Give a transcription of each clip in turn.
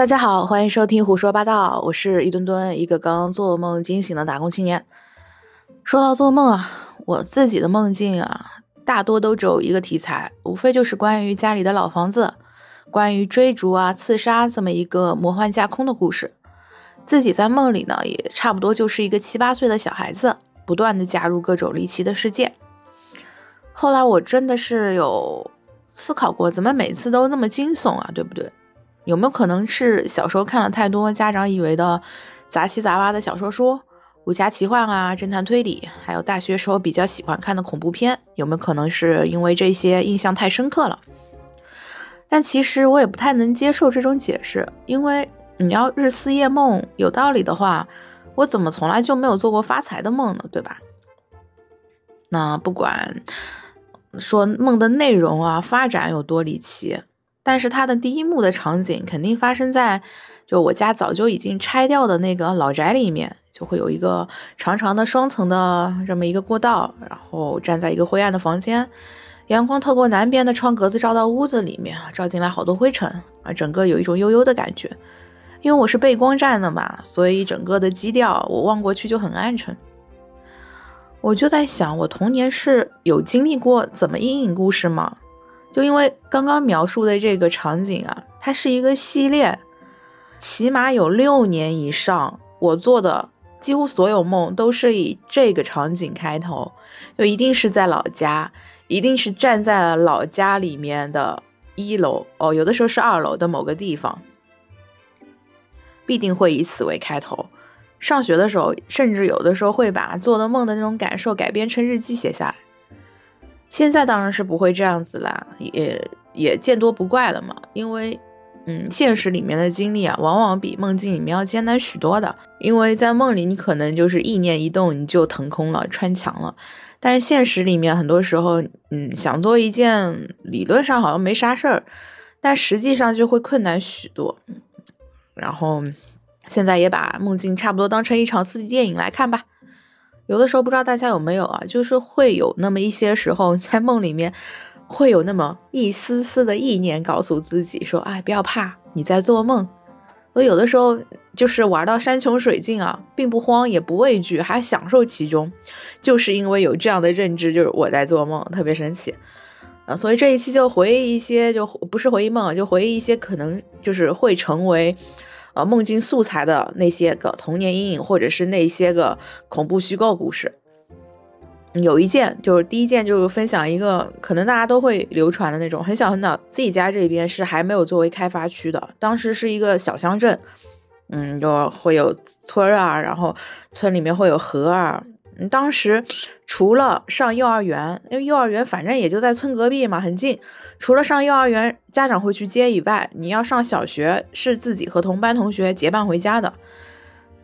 大家好，欢迎收听胡说八道，我是一墩墩，一个刚做梦惊醒的打工青年。说到做梦啊，我自己的梦境啊，大多都只有一个题材，无非就是关于家里的老房子，关于追逐啊、刺杀这么一个魔幻架空的故事。自己在梦里呢，也差不多就是一个七八岁的小孩子，不断的加入各种离奇的事件。后来我真的是有思考过，怎么每次都那么惊悚啊，对不对？有没有可能是小时候看了太多家长以为的杂七杂八的小说书、武侠奇幻啊、侦探推理，还有大学时候比较喜欢看的恐怖片？有没有可能是因为这些印象太深刻了？但其实我也不太能接受这种解释，因为你要日思夜梦有道理的话，我怎么从来就没有做过发财的梦呢？对吧？那不管说梦的内容啊、发展有多离奇。但是它的第一幕的场景肯定发生在，就我家早就已经拆掉的那个老宅里面，就会有一个长长的双层的这么一个过道，然后站在一个灰暗的房间，阳光透过南边的窗格子照到屋子里面，照进来好多灰尘啊，整个有一种悠悠的感觉。因为我是背光站的嘛，所以整个的基调我望过去就很暗沉。我就在想，我童年是有经历过怎么阴影故事吗？就因为刚刚描述的这个场景啊，它是一个系列，起码有六年以上，我做的几乎所有梦都是以这个场景开头，就一定是在老家，一定是站在了老家里面的一楼哦，有的时候是二楼的某个地方，必定会以此为开头。上学的时候，甚至有的时候会把做的梦的那种感受改编成日记写下来。现在当然是不会这样子啦，也也见多不怪了嘛。因为，嗯，现实里面的经历啊，往往比梦境里面要艰难许多的。因为在梦里，你可能就是意念一动，你就腾空了，穿墙了。但是现实里面，很多时候，嗯，想做一件理论上好像没啥事儿，但实际上就会困难许多。然后，现在也把梦境差不多当成一场四 D 电影来看吧。有的时候不知道大家有没有啊，就是会有那么一些时候，在梦里面会有那么一丝丝的意念告诉自己说：“哎，不要怕，你在做梦。”我有的时候就是玩到山穷水尽啊，并不慌也不畏惧，还享受其中，就是因为有这样的认知，就是我在做梦，特别神奇啊。所以这一期就回忆一些，就不是回忆梦，就回忆一些可能就是会成为。呃，梦境素材的那些个童年阴影，或者是那些个恐怖虚构故事，有一件就是第一件，就是分享一个可能大家都会流传的那种，很小很小，自己家这边是还没有作为开发区的，当时是一个小乡镇，嗯，就会有村啊，然后村里面会有河啊。当时除了上幼儿园，因为幼儿园反正也就在村隔壁嘛，很近。除了上幼儿园，家长会去接以外，你要上小学是自己和同班同学结伴回家的。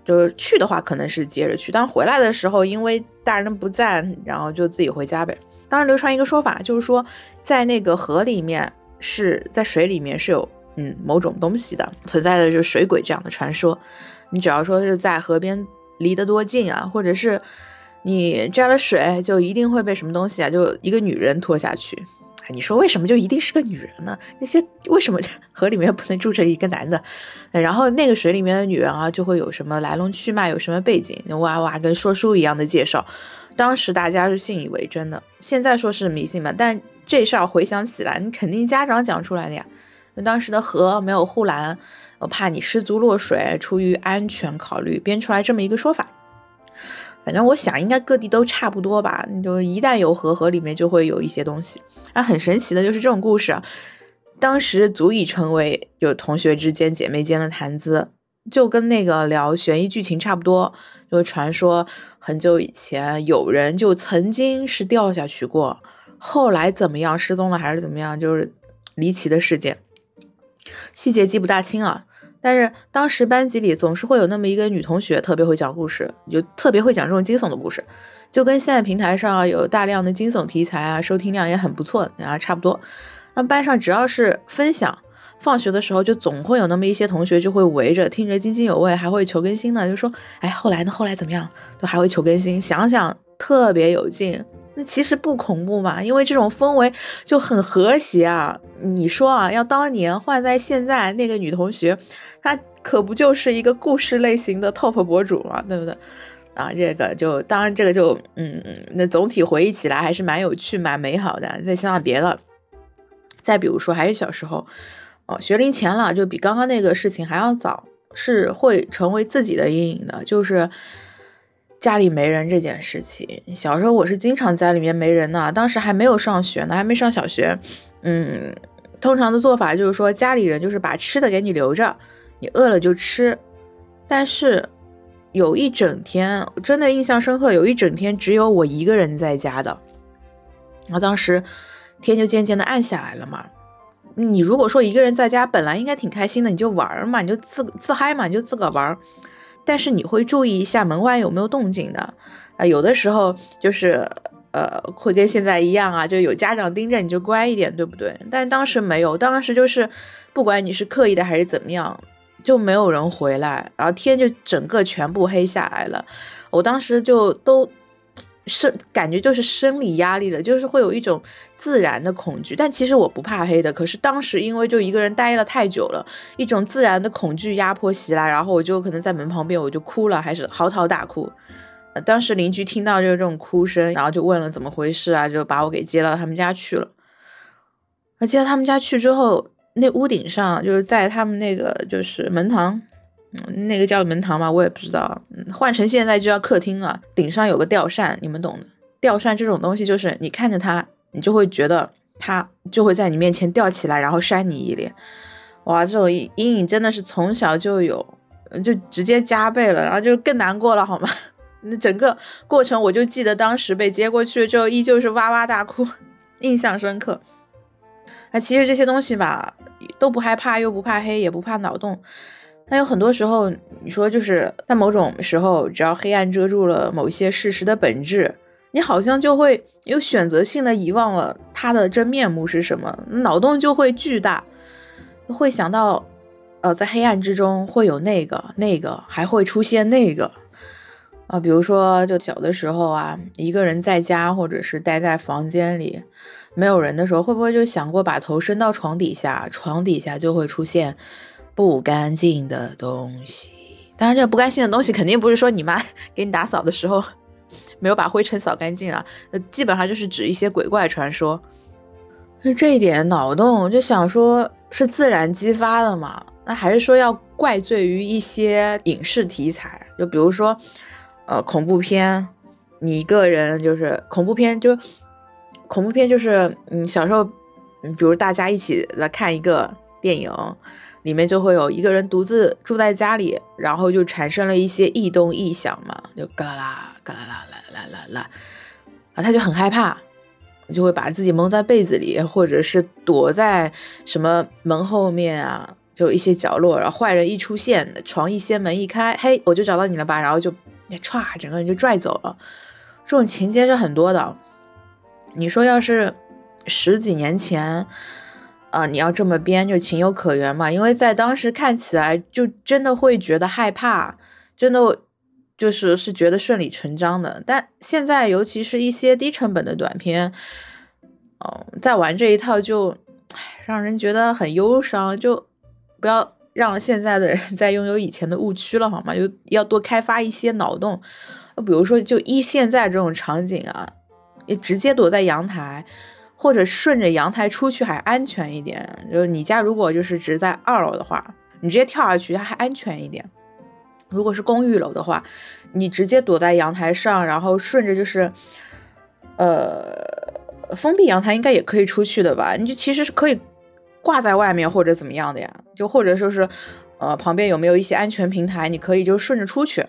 就是去的话，可能是接着去，但回来的时候，因为大人不在，然后就自己回家呗。当时流传一个说法，就是说在那个河里面是在水里面是有嗯某种东西的存在的，就是水鬼这样的传说。你只要说是在河边离得多近啊，或者是。你沾了水，就一定会被什么东西啊？就一个女人拖下去。你说为什么就一定是个女人呢？那些为什么 河里面不能住着一个男的？然后那个水里面的女人啊，就会有什么来龙去脉，有什么背景，哇哇跟说书一样的介绍。当时大家是信以为真的，现在说是迷信嘛，但这事儿回想起来，你肯定家长讲出来的呀。那当时的河没有护栏，我怕你失足落水，出于安全考虑，编出来这么一个说法。反正我想，应该各地都差不多吧。就一旦有河，河里面就会有一些东西。啊，很神奇的就是这种故事，当时足以成为有同学之间、姐妹间的谈资，就跟那个聊悬疑剧情差不多。就传说很久以前有人就曾经是掉下去过，后来怎么样失踪了还是怎么样，就是离奇的事件，细节记不大清啊。但是当时班级里总是会有那么一个女同学特别会讲故事，就特别会讲这种惊悚的故事，就跟现在平台上有大量的惊悚题材啊，收听量也很不错啊，差不多。那班上只要是分享，放学的时候就总会有那么一些同学就会围着听着津津有味，还会求更新呢，就说哎后来呢后来怎么样，都还会求更新，想想特别有劲。那其实不恐怖嘛，因为这种氛围就很和谐啊。你说啊，要当年换在现在，那个女同学，她可不就是一个故事类型的 top 博主嘛，对不对？啊，这个就当然这个就嗯，那总体回忆起来还是蛮有趣、蛮美好的。再想想别的，再比如说还是小时候，哦，学龄前了，就比刚刚那个事情还要早，是会成为自己的阴影的，就是。家里没人这件事情，小时候我是经常家里面没人呢。当时还没有上学呢，还没上小学。嗯，通常的做法就是说，家里人就是把吃的给你留着，你饿了就吃。但是有一整天真的印象深刻，有一整天只有我一个人在家的。然后当时天就渐渐的暗下来了嘛。你如果说一个人在家，本来应该挺开心的，你就玩嘛，你就自自嗨嘛，你就自个玩。但是你会注意一下门外有没有动静的啊？有的时候就是呃，会跟现在一样啊，就有家长盯着你就乖一点，对不对？但当时没有，当时就是不管你是刻意的还是怎么样，就没有人回来，然后天就整个全部黑下来了。我当时就都。生感觉就是生理压力的，就是会有一种自然的恐惧。但其实我不怕黑的，可是当时因为就一个人待了太久了，一种自然的恐惧压迫袭来，然后我就可能在门旁边我就哭了，还是嚎啕大哭。当时邻居听到就是这种哭声，然后就问了怎么回事啊，就把我给接到他们家去了。接到他们家去之后，那屋顶上就是在他们那个就是门堂。那个叫门堂吗？我也不知道。换成现在就叫客厅了。顶上有个吊扇，你们懂的。吊扇这种东西，就是你看着它，你就会觉得它就会在你面前吊起来，然后扇你一脸。哇，这种阴影真的是从小就有，就直接加倍了，然后就更难过了，好吗？那整个过程我就记得，当时被接过去之后，依旧是哇哇大哭，印象深刻。那其实这些东西吧，都不害怕，又不怕黑，也不怕脑洞。但有很多时候，你说就是在某种时候，只要黑暗遮住了某一些事实的本质，你好像就会有选择性的遗忘了它的真面目是什么，脑洞就会巨大，会想到，呃，在黑暗之中会有那个那个，还会出现那个，啊，比如说就小的时候啊，一个人在家或者是待在房间里，没有人的时候，会不会就想过把头伸到床底下，床底下就会出现。不干净的东西，当然，这个不干净的东西肯定不是说你妈 给你打扫的时候没有把灰尘扫干净啊，那基本上就是指一些鬼怪传说。那这一点脑洞就想说是自然激发的嘛？那还是说要怪罪于一些影视题材？就比如说，呃，恐怖片，你一个人就是恐怖片，就恐怖片就是嗯，小时候，嗯，比如大家一起来看一个电影。里面就会有一个人独自住在家里，然后就产生了一些异动异响嘛，就嘎啦啦嘎啦啦啦啦啦啦，啊，他就很害怕，就会把自己蒙在被子里，或者是躲在什么门后面啊，就一些角落，然后坏人一出现，床一掀门一开，嘿，我就找到你了吧，然后就歘，整个人就拽走了。这种情节是很多的，你说要是十几年前。啊，你要这么编就情有可原嘛，因为在当时看起来就真的会觉得害怕，真的就是是觉得顺理成章的。但现在尤其是一些低成本的短片，嗯，在玩这一套就，让人觉得很忧伤。就不要让现在的人 再拥有以前的误区了，好吗？就要多开发一些脑洞。比如说，就一现在这种场景啊，你直接躲在阳台。或者顺着阳台出去还安全一点，就是你家如果就是只在二楼的话，你直接跳下去它还安全一点。如果是公寓楼的话，你直接躲在阳台上，然后顺着就是，呃，封闭阳台应该也可以出去的吧？你就其实是可以挂在外面或者怎么样的呀？就或者说是，呃，旁边有没有一些安全平台，你可以就顺着出去，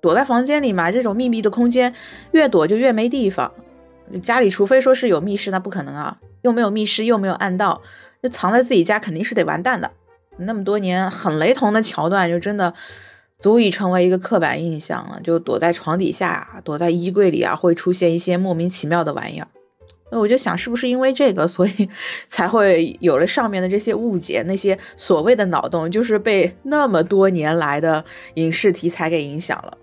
躲在房间里嘛。这种密闭的空间，越躲就越没地方。家里除非说是有密室，那不可能啊，又没有密室，又没有暗道，就藏在自己家肯定是得完蛋的。那么多年很雷同的桥段，就真的足以成为一个刻板印象了。就躲在床底下，躲在衣柜里啊，会出现一些莫名其妙的玩意儿。那我就想，是不是因为这个，所以 才会有了上面的这些误解？那些所谓的脑洞，就是被那么多年来的影视题材给影响了。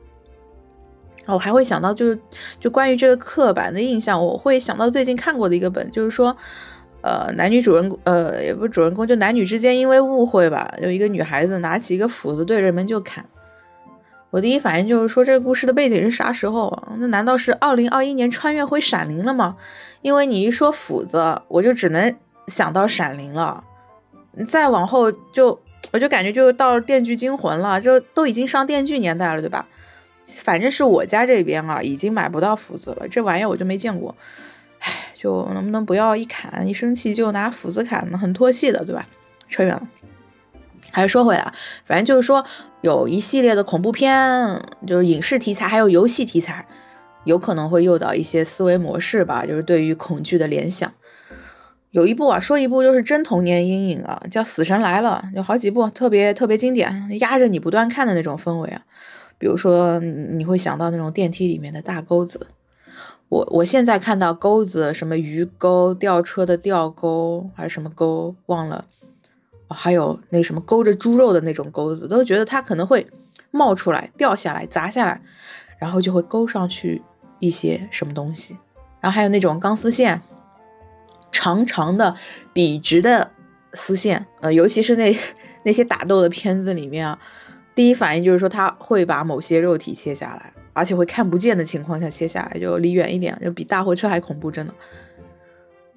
我还会想到，就是就关于这个刻板的印象，我会想到最近看过的一个本，就是说，呃，男女主人，呃，也不是主人公，就男女之间因为误会吧，有一个女孩子拿起一个斧子对着门就砍。我第一反应就是说，这个故事的背景是啥时候？那难道是二零二一年穿越回闪灵了吗？因为你一说斧子，我就只能想到闪灵了。再往后就我就感觉就到《电锯惊魂》了，就都已经上电锯年代了，对吧？反正是我家这边啊，已经买不到斧子了，这玩意儿我就没见过。唉，就能不能不要一砍一生气就拿斧子砍呢？很拖戏的，对吧？扯远了。还是说回来，反正就是说，有一系列的恐怖片，就是影视题材，还有游戏题材，有可能会诱导一些思维模式吧，就是对于恐惧的联想。有一部啊，说一部就是真童年阴影啊，叫《死神来了》，有好几部特别特别经典，压着你不断看的那种氛围啊。比如说，你会想到那种电梯里面的大钩子。我我现在看到钩子，什么鱼钩、吊车的吊钩，还是什么钩，忘了。还有那什么勾着猪肉的那种钩子，都觉得它可能会冒出来、掉下来、砸下来，然后就会勾上去一些什么东西。然后还有那种钢丝线，长长的、笔直的丝线，呃，尤其是那 那些打斗的片子里面啊，第一反应就是说他会把某些肉体切下来，而且会看不见的情况下切下来，就离远一点，就比大货车还恐怖，真的。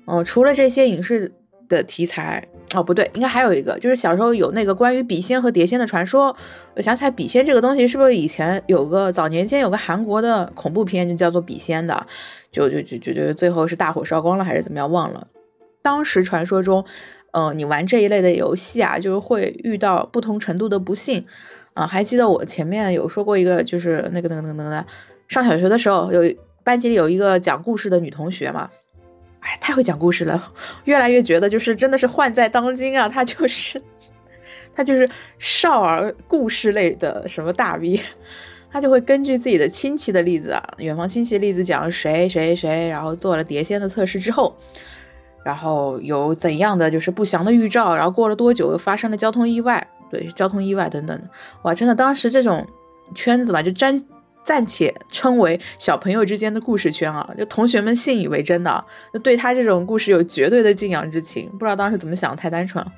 哦，除了这些影视。的题材哦，不对，应该还有一个，就是小时候有那个关于笔仙和碟仙的传说。我想起来，笔仙这个东西是不是以前有个早年间有个韩国的恐怖片，就叫做笔仙的，就就就就就最后是大火烧光了还是怎么样，忘了。当时传说中，嗯，你玩这一类的游戏啊，就是会遇到不同程度的不幸啊。还记得我前面有说过一个，就是那个那个那个那个，上小学的时候有班级里有一个讲故事的女同学嘛。哎，太会讲故事了，越来越觉得就是真的是患在当今啊！她就是，他就是少儿故事类的什么大 V，他就会根据自己的亲戚的例子啊，远房亲戚例子讲谁谁谁，然后做了碟仙的测试之后，然后有怎样的就是不祥的预兆，然后过了多久又发生了交通意外，对，交通意外等等，哇，真的当时这种圈子吧，就暂。暂且称为小朋友之间的故事圈啊，就同学们信以为真的，就对他这种故事有绝对的敬仰之情。不知道当时怎么想，太单纯了。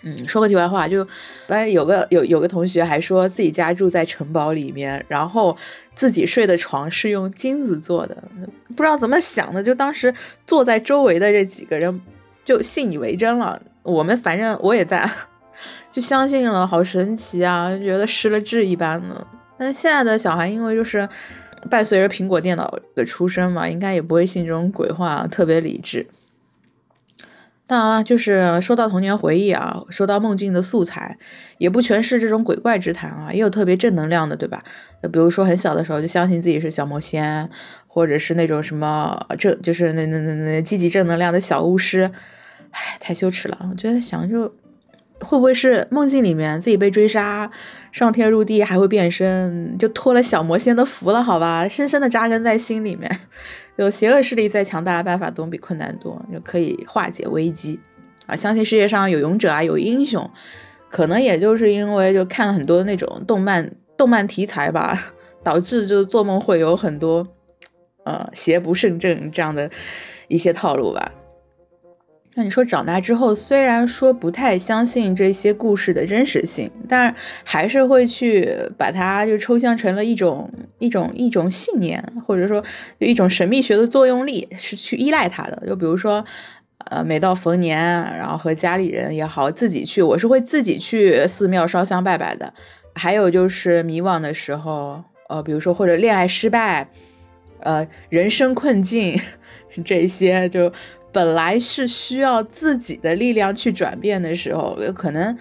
嗯，说个题外话，就反正有个有有个同学还说自己家住在城堡里面，然后自己睡的床是用金子做的，不知道怎么想的，就当时坐在周围的这几个人就信以为真了。我们反正我也在，就相信了，好神奇啊，就觉得失了智一般的。但现在的小孩，因为就是伴随着苹果电脑的出生嘛，应该也不会信这种鬼话，特别理智。当然了，就是说到童年回忆啊，说到梦境的素材，也不全是这种鬼怪之谈啊，也有特别正能量的，对吧？比如说很小的时候就相信自己是小魔仙，或者是那种什么正，就是那那那那积极正能量的小巫师，唉，太羞耻了，我觉得想就。会不会是梦境里面自己被追杀，上天入地还会变身，就托了小魔仙的福了？好吧，深深的扎根在心里面。有邪恶势力再强大的办法总比困难多，就可以化解危机啊！相信世界上有勇者啊，有英雄。可能也就是因为就看了很多那种动漫，动漫题材吧，导致就做梦会有很多呃邪不胜正这样的一些套路吧。那你说长大之后，虽然说不太相信这些故事的真实性，但还是会去把它就抽象成了一种一种一种信念，或者说一种神秘学的作用力，是去依赖它的。就比如说，呃，每到逢年，然后和家里人也好，自己去，我是会自己去寺庙烧香拜拜的。还有就是迷惘的时候，呃，比如说或者恋爱失败，呃，人生困境，这些就。本来是需要自己的力量去转变的时候，有可能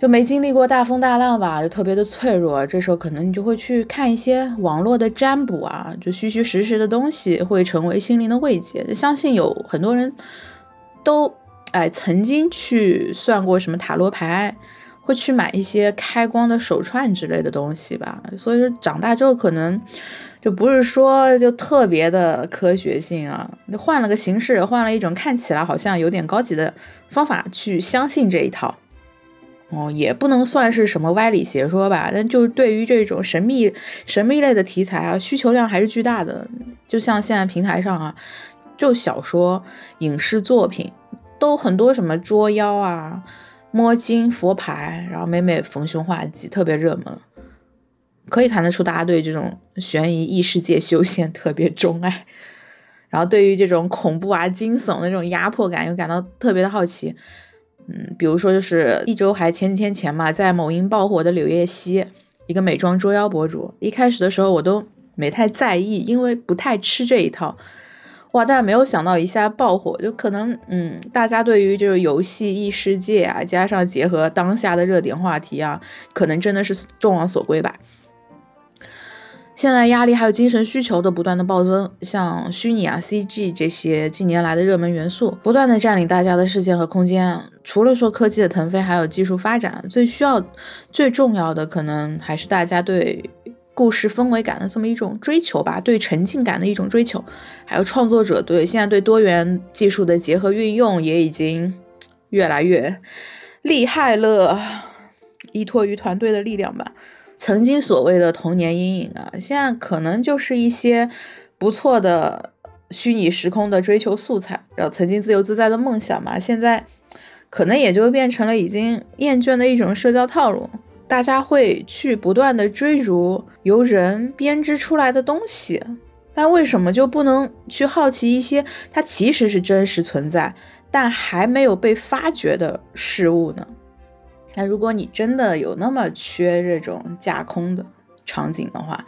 就没经历过大风大浪吧，就特别的脆弱。这时候可能你就会去看一些网络的占卜啊，就虚虚实实的东西会成为心灵的慰藉。相信有很多人都哎曾经去算过什么塔罗牌，会去买一些开光的手串之类的东西吧。所以说长大之后可能。就不是说就特别的科学性啊，换了个形式，换了一种看起来好像有点高级的方法去相信这一套。哦，也不能算是什么歪理邪说吧，但就是对于这种神秘神秘类的题材啊，需求量还是巨大的。就像现在平台上啊，就小说、影视作品都很多，什么捉妖啊、摸金佛牌，然后每每逢凶化吉，特别热门。可以看得出，大家对这种悬疑异世界修仙特别钟爱，然后对于这种恐怖啊、惊悚的这种压迫感又感到特别的好奇。嗯，比如说就是一周还前几天前嘛，在某音爆火的柳叶熙，一个美妆捉妖博主。一开始的时候我都没太在意，因为不太吃这一套。但是没有想到一下爆火，就可能嗯，大家对于这个游戏异世界啊，加上结合当下的热点话题啊，可能真的是众望所归吧。现在压力还有精神需求的不断的暴增，像虚拟啊、CG 这些近年来的热门元素，不断的占领大家的视线和空间。除了说科技的腾飞，还有技术发展，最需要、最重要的可能还是大家对故事氛围感的这么一种追求吧，对沉浸感的一种追求，还有创作者对现在对多元技术的结合运用也已经越来越厉害了，依托于团队的力量吧。曾经所谓的童年阴影啊，现在可能就是一些不错的虚拟时空的追求素材，然后曾经自由自在的梦想嘛，现在可能也就变成了已经厌倦的一种社交套路。大家会去不断的追逐由人编织出来的东西，但为什么就不能去好奇一些它其实是真实存在但还没有被发掘的事物呢？那如果你真的有那么缺这种架空的场景的话，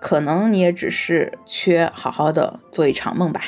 可能你也只是缺好好的做一场梦吧。